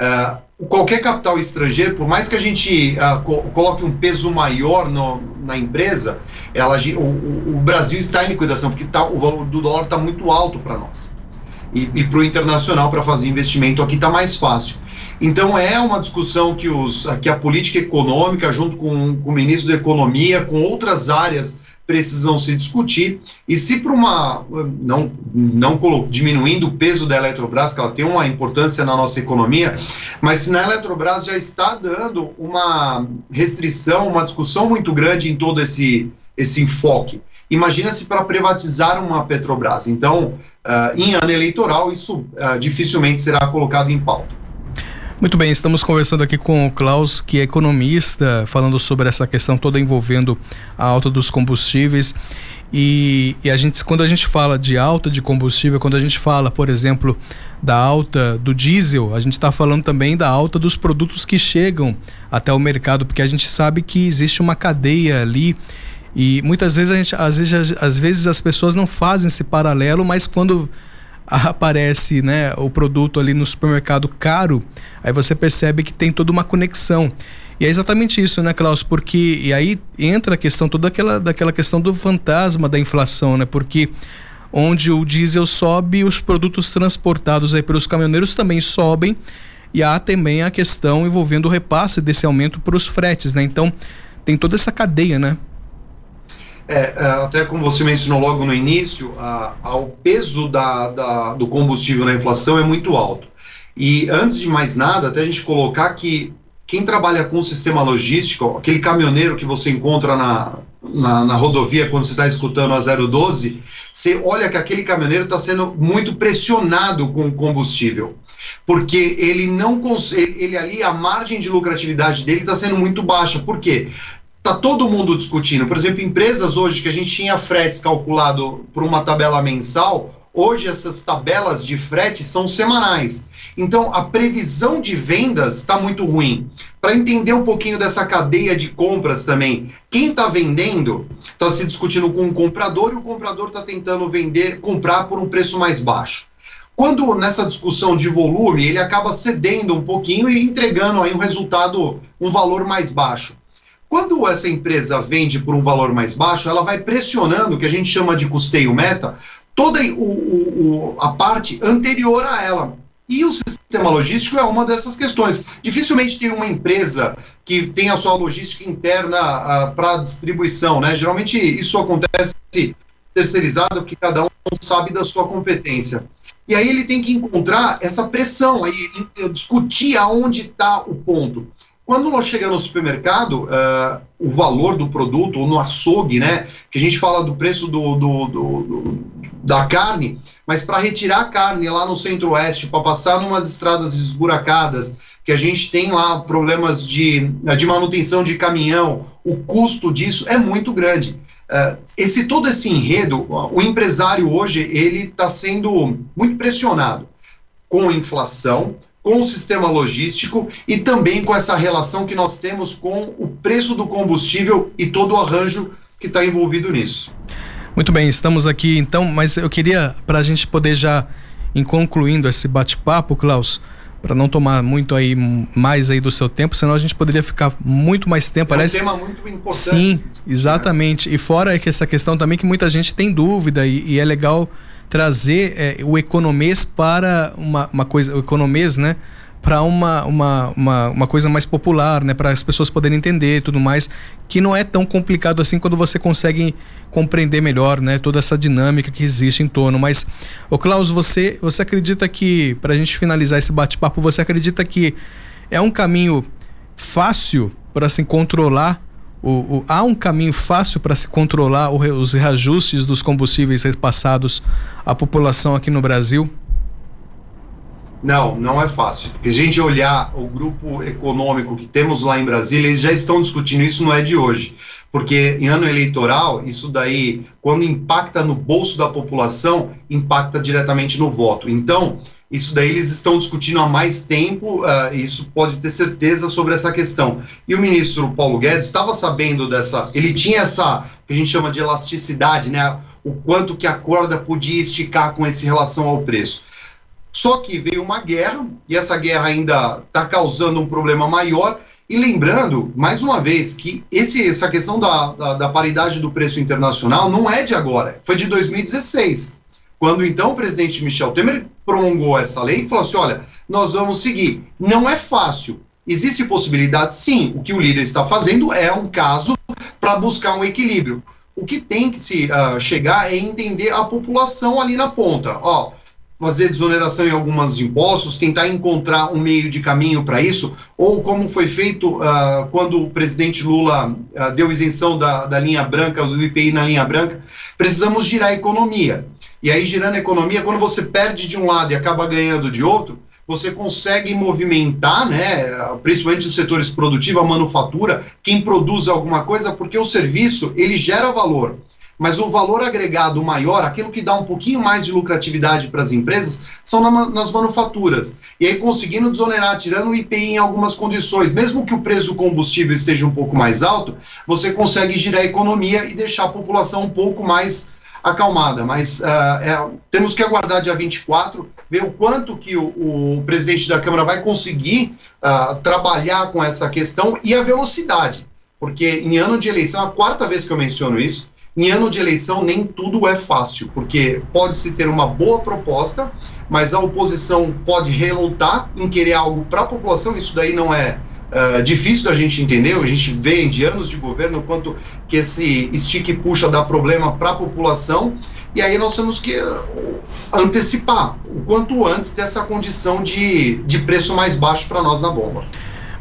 Uh, qualquer capital estrangeiro, por mais que a gente uh, co coloque um peso maior no, na empresa, ela, o, o, Brasil está em liquidação, porque tá, o valor do dólar está muito alto para nós. E, e para o internacional, para fazer investimento aqui, está mais fácil. Então, é uma discussão que, os, que a política econômica, junto com, com o ministro da Economia, com outras áreas precisam se discutir. E se para uma. Não, não diminuindo o peso da Eletrobras, que ela tem uma importância na nossa economia, mas se na Eletrobras já está dando uma restrição, uma discussão muito grande em todo esse, esse enfoque. Imagina-se para privatizar uma Petrobras. Então, uh, em ano eleitoral, isso uh, dificilmente será colocado em pauta. Muito bem, estamos conversando aqui com o Klaus, que é economista, falando sobre essa questão toda envolvendo a alta dos combustíveis. E, e, a gente, quando a gente fala de alta de combustível, quando a gente fala, por exemplo, da alta do diesel, a gente está falando também da alta dos produtos que chegam até o mercado, porque a gente sabe que existe uma cadeia ali e muitas vezes a gente, às vezes, às vezes as pessoas não fazem esse paralelo, mas quando aparece né, o produto ali no supermercado caro, aí você percebe que tem toda uma conexão. E é exatamente isso, né, Klaus? Porque e aí entra a questão toda aquela daquela questão do fantasma da inflação, né? Porque onde o diesel sobe, os produtos transportados aí pelos caminhoneiros também sobem, e há também a questão envolvendo o repasse desse aumento para os fretes, né? Então, tem toda essa cadeia, né? É, é, até como você mencionou logo no início, a, a, o peso da, da, do combustível na inflação é muito alto. E antes de mais nada, até a gente colocar que quem trabalha com o sistema logístico, aquele caminhoneiro que você encontra na, na, na rodovia quando você está escutando a 012, você olha que aquele caminhoneiro está sendo muito pressionado com o combustível. Porque ele não ele ali, a margem de lucratividade dele está sendo muito baixa. Por quê? Está todo mundo discutindo. Por exemplo, empresas hoje que a gente tinha fretes calculado por uma tabela mensal, hoje essas tabelas de frete são semanais. Então, a previsão de vendas está muito ruim. Para entender um pouquinho dessa cadeia de compras também, quem está vendendo está se discutindo com o comprador e o comprador está tentando vender, comprar por um preço mais baixo. Quando nessa discussão de volume, ele acaba cedendo um pouquinho e entregando aí um resultado, um valor mais baixo. Quando essa empresa vende por um valor mais baixo, ela vai pressionando, que a gente chama de custeio meta, toda o, o, a parte anterior a ela. E o sistema logístico é uma dessas questões. Dificilmente tem uma empresa que tem a sua logística interna ah, para distribuição, né? Geralmente isso acontece terceirizado porque cada um sabe da sua competência. E aí ele tem que encontrar essa pressão, aí discutir aonde está o ponto. Quando nós chegamos no supermercado, uh, o valor do produto, ou no açougue, né, que a gente fala do preço do, do, do, do da carne, mas para retirar a carne lá no centro-oeste, para passar numas estradas esburacadas, que a gente tem lá problemas de, de manutenção de caminhão, o custo disso é muito grande. Uh, esse todo esse enredo, o empresário hoje ele está sendo muito pressionado com a inflação, com o sistema logístico e também com essa relação que nós temos com o preço do combustível e todo o arranjo que está envolvido nisso. Muito bem, estamos aqui então, mas eu queria, para a gente poder já em concluindo esse bate-papo, Klaus, para não tomar muito aí mais aí do seu tempo, senão a gente poderia ficar muito mais tempo. É um tema muito importante. Sim, exatamente. E fora que essa questão também que muita gente tem dúvida e, e é legal trazer é, o economês para uma, uma coisa, o economês, né? Para uma, uma, uma, uma, coisa mais popular, né? Para as pessoas poderem entender tudo mais, que não é tão complicado assim quando você consegue compreender melhor, né? Toda essa dinâmica que existe em torno. Mas, o Klaus, você, você acredita que, para a gente finalizar esse bate-papo, você acredita que é um caminho fácil para se controlar o, o, há um caminho fácil para se controlar o, os reajustes dos combustíveis repassados à população aqui no Brasil? Não, não é fácil. Porque a gente olhar o grupo econômico que temos lá em Brasília, eles já estão discutindo isso, não é de hoje. Porque em ano eleitoral, isso daí, quando impacta no bolso da população, impacta diretamente no voto. Então, isso daí eles estão discutindo há mais tempo, uh, isso pode ter certeza sobre essa questão. E o ministro Paulo Guedes estava sabendo dessa, ele tinha essa, que a gente chama de elasticidade, né? O quanto que a corda podia esticar com esse relação ao preço. Só que veio uma guerra, e essa guerra ainda está causando um problema maior. E lembrando, mais uma vez, que esse, essa questão da, da, da paridade do preço internacional não é de agora, foi de 2016 quando então o presidente Michel Temer promulgou essa lei e falou assim: olha, nós vamos seguir. Não é fácil. Existe possibilidade, sim. O que o líder está fazendo é um caso para buscar um equilíbrio. O que tem que se uh, chegar é entender a população ali na ponta. Ó, fazer desoneração em alguns impostos, tentar encontrar um meio de caminho para isso, ou como foi feito uh, quando o presidente Lula uh, deu isenção da, da linha branca, do IPI na linha branca, precisamos girar a economia. E aí, girando a economia, quando você perde de um lado e acaba ganhando de outro, você consegue movimentar, né, principalmente os setores produtivos, a manufatura, quem produz alguma coisa, porque o serviço, ele gera valor. Mas o valor agregado maior, aquilo que dá um pouquinho mais de lucratividade para as empresas, são na, nas manufaturas. E aí, conseguindo desonerar, tirando o IPI em algumas condições, mesmo que o preço do combustível esteja um pouco mais alto, você consegue girar a economia e deixar a população um pouco mais acalmada, mas uh, é, temos que aguardar dia 24, ver o quanto que o, o presidente da Câmara vai conseguir uh, trabalhar com essa questão e a velocidade, porque em ano de eleição, a quarta vez que eu menciono isso, em ano de eleição nem tudo é fácil, porque pode-se ter uma boa proposta, mas a oposição pode relutar em querer algo para a população, isso daí não é uh, difícil da gente entender, a gente vê de anos de governo quanto que esse estique puxa dá problema para a população, e aí nós temos que uh, antecipar o quanto antes dessa condição de, de preço mais baixo para nós na bomba.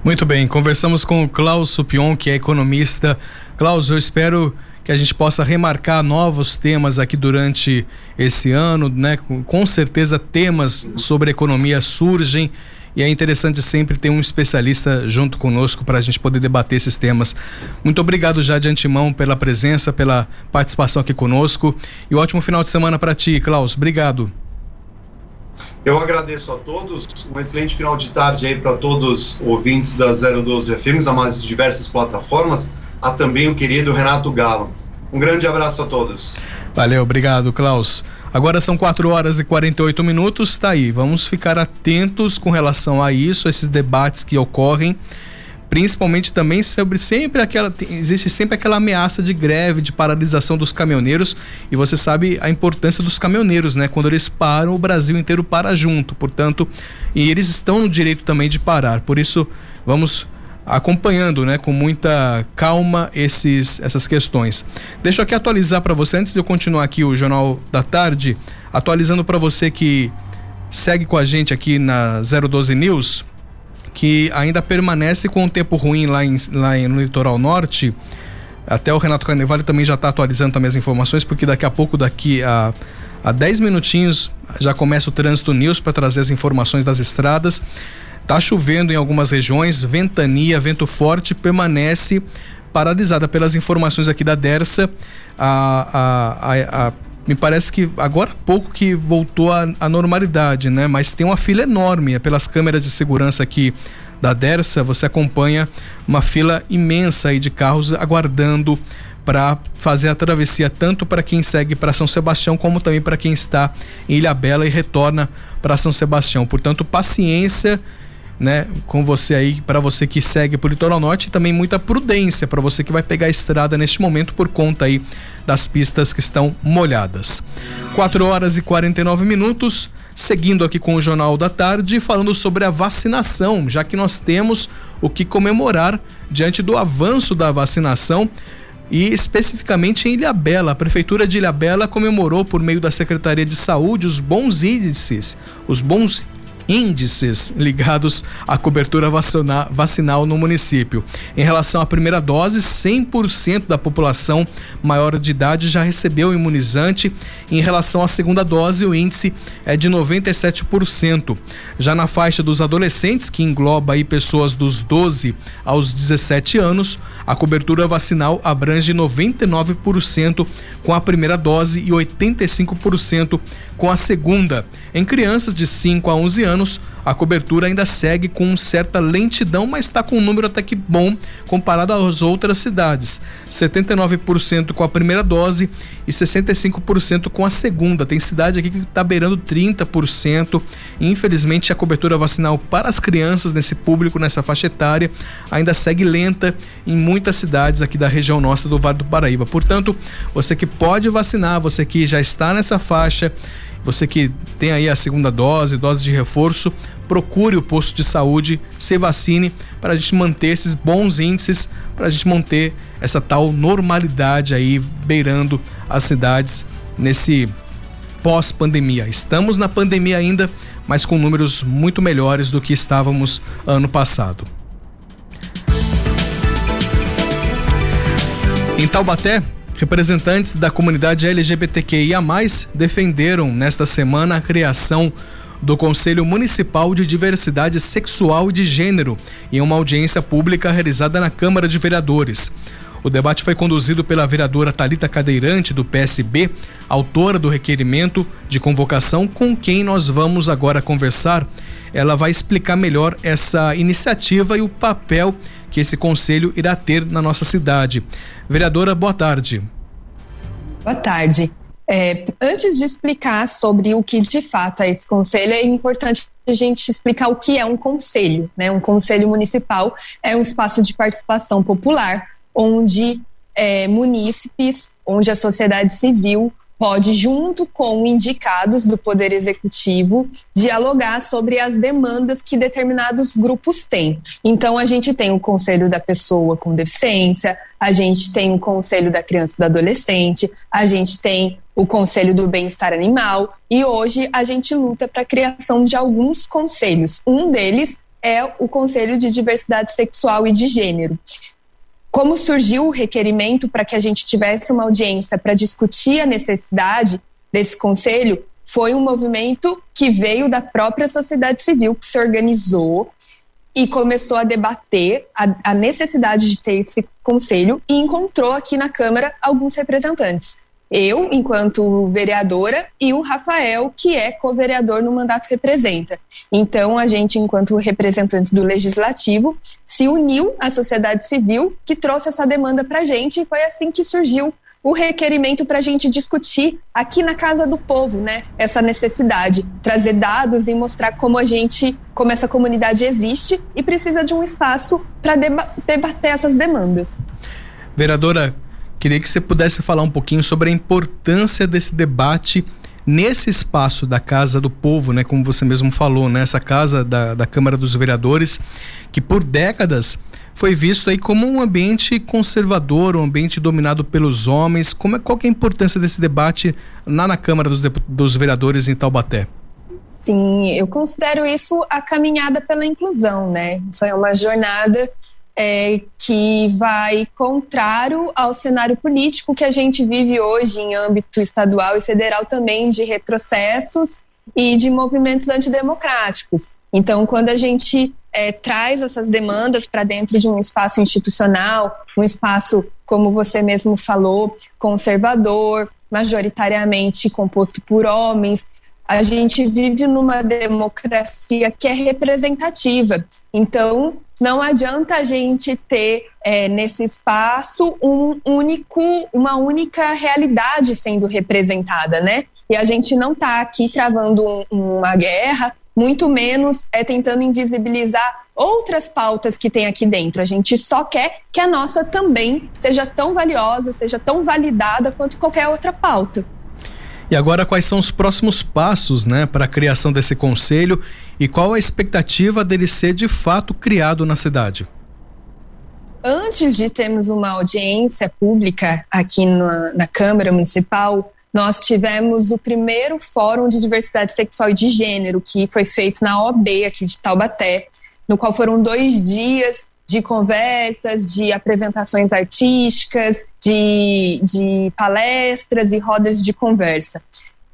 Muito bem, conversamos com o Klaus Supion, que é economista. Klaus, eu espero que a gente possa remarcar novos temas aqui durante esse ano, né? Com certeza temas sobre economia surgem e é interessante sempre ter um especialista junto conosco para a gente poder debater esses temas. Muito obrigado já de antemão pela presença, pela participação aqui conosco e um ótimo final de semana para ti, Klaus. Obrigado. Eu agradeço a todos, um excelente final de tarde aí para todos ouvintes da 012 FMs, a mais diversas plataformas, a também o querido Renato Galo. Um grande abraço a todos. Valeu, obrigado, Klaus. Agora são 4 horas e 48 minutos, tá aí. Vamos ficar atentos com relação a isso, esses debates que ocorrem, principalmente também sobre sempre aquela existe sempre aquela ameaça de greve, de paralisação dos caminhoneiros, e você sabe a importância dos caminhoneiros, né? Quando eles param, o Brasil inteiro para junto. Portanto, e eles estão no direito também de parar. Por isso, vamos acompanhando, né, com muita calma esses, essas questões. Deixa eu aqui atualizar para você antes de eu continuar aqui o jornal da tarde, atualizando para você que segue com a gente aqui na 012 News, que ainda permanece com um tempo ruim lá, em, lá no litoral norte. Até o Renato Carnevale também já está atualizando também as informações, porque daqui a pouco, daqui a, a 10 minutinhos, já começa o Trânsito News para trazer as informações das estradas. Tá chovendo em algumas regiões, ventania, vento forte permanece paralisada pelas informações aqui da Dersa. A, a, a, me parece que agora há pouco que voltou à normalidade, né? Mas tem uma fila enorme é pelas câmeras de segurança aqui da Dersa. Você acompanha uma fila imensa aí de carros aguardando para fazer a travessia tanto para quem segue para São Sebastião como também para quem está em Ilha Bela e retorna para São Sebastião. Portanto, paciência né, com você aí, para você que segue por litoral norte, e também muita prudência para você que vai pegar a estrada neste momento por conta aí das pistas que estão molhadas. 4 horas e 49 minutos, seguindo aqui com o Jornal da Tarde, falando sobre a vacinação, já que nós temos o que comemorar diante do avanço da vacinação e especificamente em Ilhabela. A Prefeitura de Ilhabela comemorou por meio da Secretaria de Saúde os bons índices, os bons índices ligados à cobertura vacinal no município. Em relação à primeira dose, 100% da população maior de idade já recebeu o imunizante. Em relação à segunda dose, o índice é de 97%. Já na faixa dos adolescentes, que engloba aí pessoas dos 12 aos 17 anos, a cobertura vacinal abrange 99% com a primeira dose e 85% com a segunda. Em crianças de 5 a 11 anos, a cobertura ainda segue com certa lentidão, mas está com um número até que bom comparado às outras cidades. 79% com a primeira dose e 65% com a segunda. Tem cidade aqui que está beirando 30%. Infelizmente, a cobertura vacinal para as crianças nesse público, nessa faixa etária, ainda segue lenta em muitas cidades aqui da região nossa do Vale do Paraíba. Portanto, você que pode vacinar, você que já está nessa faixa, você que tem aí a segunda dose, dose de reforço, procure o posto de saúde, se vacine para a gente manter esses bons índices, para a gente manter essa tal normalidade aí beirando as cidades nesse pós-pandemia. Estamos na pandemia ainda, mas com números muito melhores do que estávamos ano passado. Em Taubaté, representantes da comunidade LGBTQIA+, defenderam nesta semana a criação do Conselho Municipal de Diversidade Sexual e de Gênero em uma audiência pública realizada na Câmara de Vereadores. O debate foi conduzido pela vereadora Talita Cadeirante do PSB, autora do requerimento de convocação, com quem nós vamos agora conversar. Ela vai explicar melhor essa iniciativa e o papel que esse conselho irá ter na nossa cidade. Vereadora, boa tarde. Boa tarde. É, antes de explicar sobre o que de fato é esse conselho, é importante a gente explicar o que é um conselho. Né? Um conselho municipal é um espaço de participação popular onde é, munícipes, onde a sociedade civil pode, junto com indicados do Poder Executivo, dialogar sobre as demandas que determinados grupos têm. Então, a gente tem o Conselho da Pessoa com Deficiência, a gente tem o Conselho da Criança e do Adolescente, a gente tem o Conselho do Bem-Estar Animal, e hoje a gente luta para a criação de alguns conselhos. Um deles é o Conselho de Diversidade Sexual e de Gênero como surgiu o requerimento para que a gente tivesse uma audiência para discutir a necessidade desse conselho, foi um movimento que veio da própria sociedade civil, que se organizou e começou a debater a, a necessidade de ter esse conselho e encontrou aqui na Câmara alguns representantes eu, enquanto vereadora, e o Rafael, que é co-vereador no mandato representa. Então, a gente, enquanto representantes do Legislativo, se uniu à sociedade civil, que trouxe essa demanda para a gente, e foi assim que surgiu o requerimento para a gente discutir aqui na Casa do Povo, né? Essa necessidade, trazer dados e mostrar como a gente, como essa comunidade existe e precisa de um espaço para debater essas demandas. Vereadora, Queria que você pudesse falar um pouquinho sobre a importância desse debate nesse espaço da Casa do Povo, né, como você mesmo falou, né, casa da, da Câmara dos Vereadores, que por décadas foi visto aí como um ambiente conservador, um ambiente dominado pelos homens. Como é, qual é a importância desse debate lá na Câmara dos, dos Vereadores em Taubaté? Sim, eu considero isso a caminhada pela inclusão, né? Isso é uma jornada é, que vai contrário ao cenário político que a gente vive hoje em âmbito estadual e federal também de retrocessos e de movimentos antidemocráticos. Então, quando a gente é, traz essas demandas para dentro de um espaço institucional, um espaço, como você mesmo falou, conservador, majoritariamente composto por homens, a gente vive numa democracia que é representativa. Então, não adianta a gente ter é, nesse espaço um único, uma única realidade sendo representada, né? E a gente não está aqui travando um, uma guerra, muito menos é tentando invisibilizar outras pautas que tem aqui dentro. A gente só quer que a nossa também seja tão valiosa, seja tão validada quanto qualquer outra pauta. E agora, quais são os próximos passos né, para a criação desse conselho e qual a expectativa dele ser de fato criado na cidade? Antes de termos uma audiência pública aqui na, na Câmara Municipal, nós tivemos o primeiro Fórum de Diversidade Sexual e de Gênero, que foi feito na OB aqui de Taubaté, no qual foram dois dias de conversas, de apresentações artísticas, de, de palestras e rodas de conversa.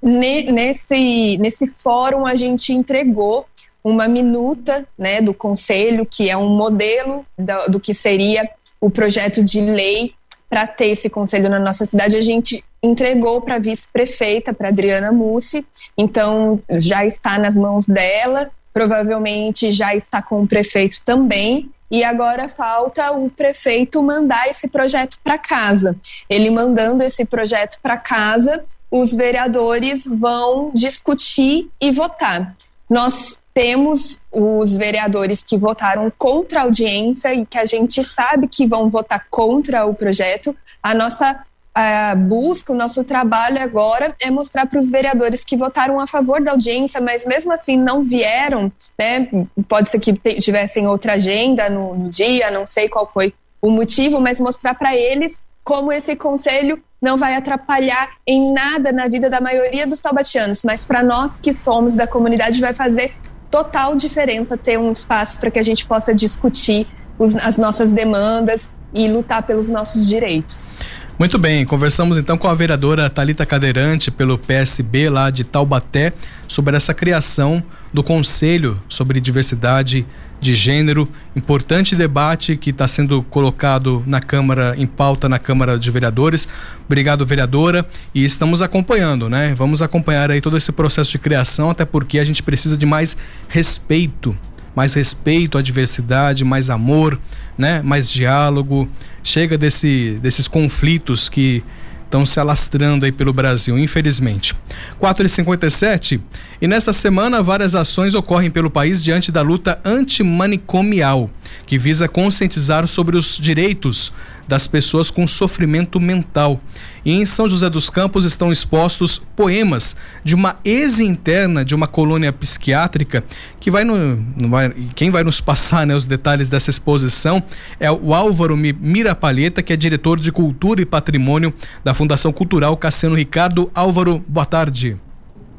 Nesse, nesse fórum, a gente entregou uma minuta né, do conselho, que é um modelo do, do que seria o projeto de lei para ter esse conselho na nossa cidade. A gente entregou para a vice-prefeita, para Adriana Mussi, então já está nas mãos dela provavelmente já está com o prefeito também. E agora falta o prefeito mandar esse projeto para casa. Ele mandando esse projeto para casa, os vereadores vão discutir e votar. Nós temos os vereadores que votaram contra a audiência e que a gente sabe que vão votar contra o projeto. A nossa a busca, o nosso trabalho agora é mostrar para os vereadores que votaram a favor da audiência, mas mesmo assim não vieram, né? Pode ser que tivessem outra agenda no, no dia, não sei qual foi o motivo, mas mostrar para eles como esse conselho não vai atrapalhar em nada na vida da maioria dos taubatianos, mas para nós que somos da comunidade vai fazer total diferença ter um espaço para que a gente possa discutir os, as nossas demandas e lutar pelos nossos direitos. Muito bem, conversamos então com a vereadora Talita Cadeirante pelo PSB lá de Taubaté sobre essa criação do Conselho sobre Diversidade de Gênero, importante debate que está sendo colocado na Câmara, em pauta na Câmara de Vereadores. Obrigado, vereadora, e estamos acompanhando, né? Vamos acompanhar aí todo esse processo de criação, até porque a gente precisa de mais respeito mais respeito à diversidade, mais amor, né? mais diálogo. Chega desse, desses conflitos que estão se alastrando aí pelo Brasil, infelizmente. 4h57, e nesta semana várias ações ocorrem pelo país diante da luta antimanicomial, que visa conscientizar sobre os direitos das pessoas com sofrimento mental. E em São José dos Campos estão expostos poemas de uma ex-interna de uma colônia psiquiátrica que vai, no, no quem vai nos passar né, os detalhes dessa exposição é o Álvaro Mirapalheta, que é diretor de Cultura e Patrimônio da Fundação Cultural Cassiano Ricardo. Álvaro, boa tarde.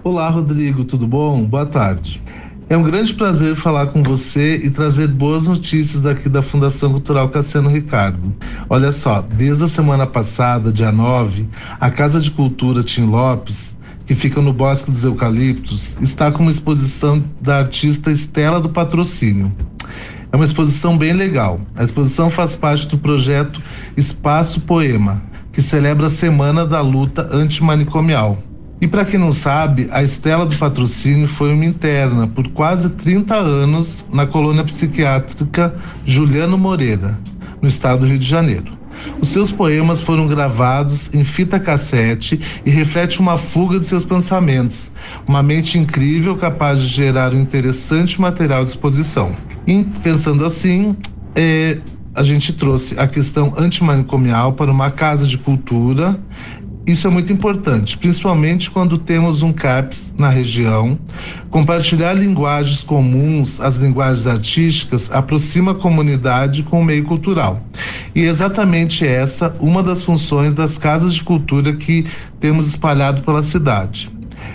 Olá, Rodrigo, tudo bom? Boa tarde. É um grande prazer falar com você e trazer boas notícias daqui da Fundação Cultural Cassiano Ricardo. Olha só, desde a semana passada, dia 9, a Casa de Cultura Tim Lopes, que fica no Bosque dos Eucaliptos, está com uma exposição da artista Estela do Patrocínio. É uma exposição bem legal. A exposição faz parte do projeto Espaço Poema, que celebra a Semana da Luta Antimanicomial. E para quem não sabe, a Estela do Patrocínio foi uma interna por quase 30 anos na colônia psiquiátrica Juliano Moreira, no estado do Rio de Janeiro. Os seus poemas foram gravados em fita cassete e reflete uma fuga de seus pensamentos, uma mente incrível capaz de gerar um interessante material de exposição. E, pensando assim, é, a gente trouxe a questão antimanicomial para uma casa de cultura isso é muito importante, principalmente quando temos um CAPS na região. Compartilhar linguagens comuns, as linguagens artísticas, aproxima a comunidade com o meio cultural. E é exatamente essa uma das funções das casas de cultura que temos espalhado pela cidade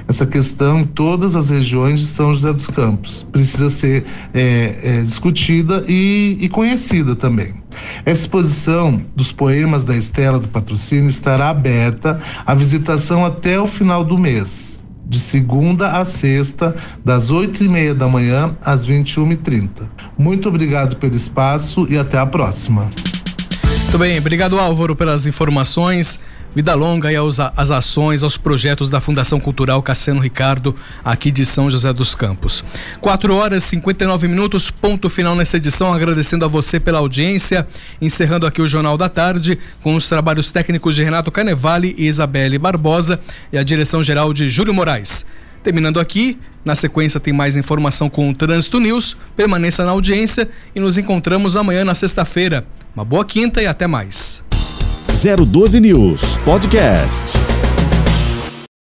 essa questão em todas as regiões de São José dos Campos. Precisa ser é, é, discutida e, e conhecida também. Essa exposição dos poemas da Estela do Patrocínio estará aberta à visitação até o final do mês, de segunda a sexta, das oito e meia da manhã às vinte e uma e trinta. Muito obrigado pelo espaço e até a próxima. Muito bem, obrigado Álvaro pelas informações. Vida longa e aos, às ações, aos projetos da Fundação Cultural Cassiano Ricardo, aqui de São José dos Campos. 4 horas e 59 minutos, ponto final nessa edição. Agradecendo a você pela audiência. Encerrando aqui o Jornal da Tarde, com os trabalhos técnicos de Renato Canevale e Isabelle Barbosa e a direção geral de Júlio Moraes. Terminando aqui, na sequência tem mais informação com o Trânsito News. Permaneça na audiência e nos encontramos amanhã na sexta-feira. Uma boa quinta e até mais. 012 News Podcast.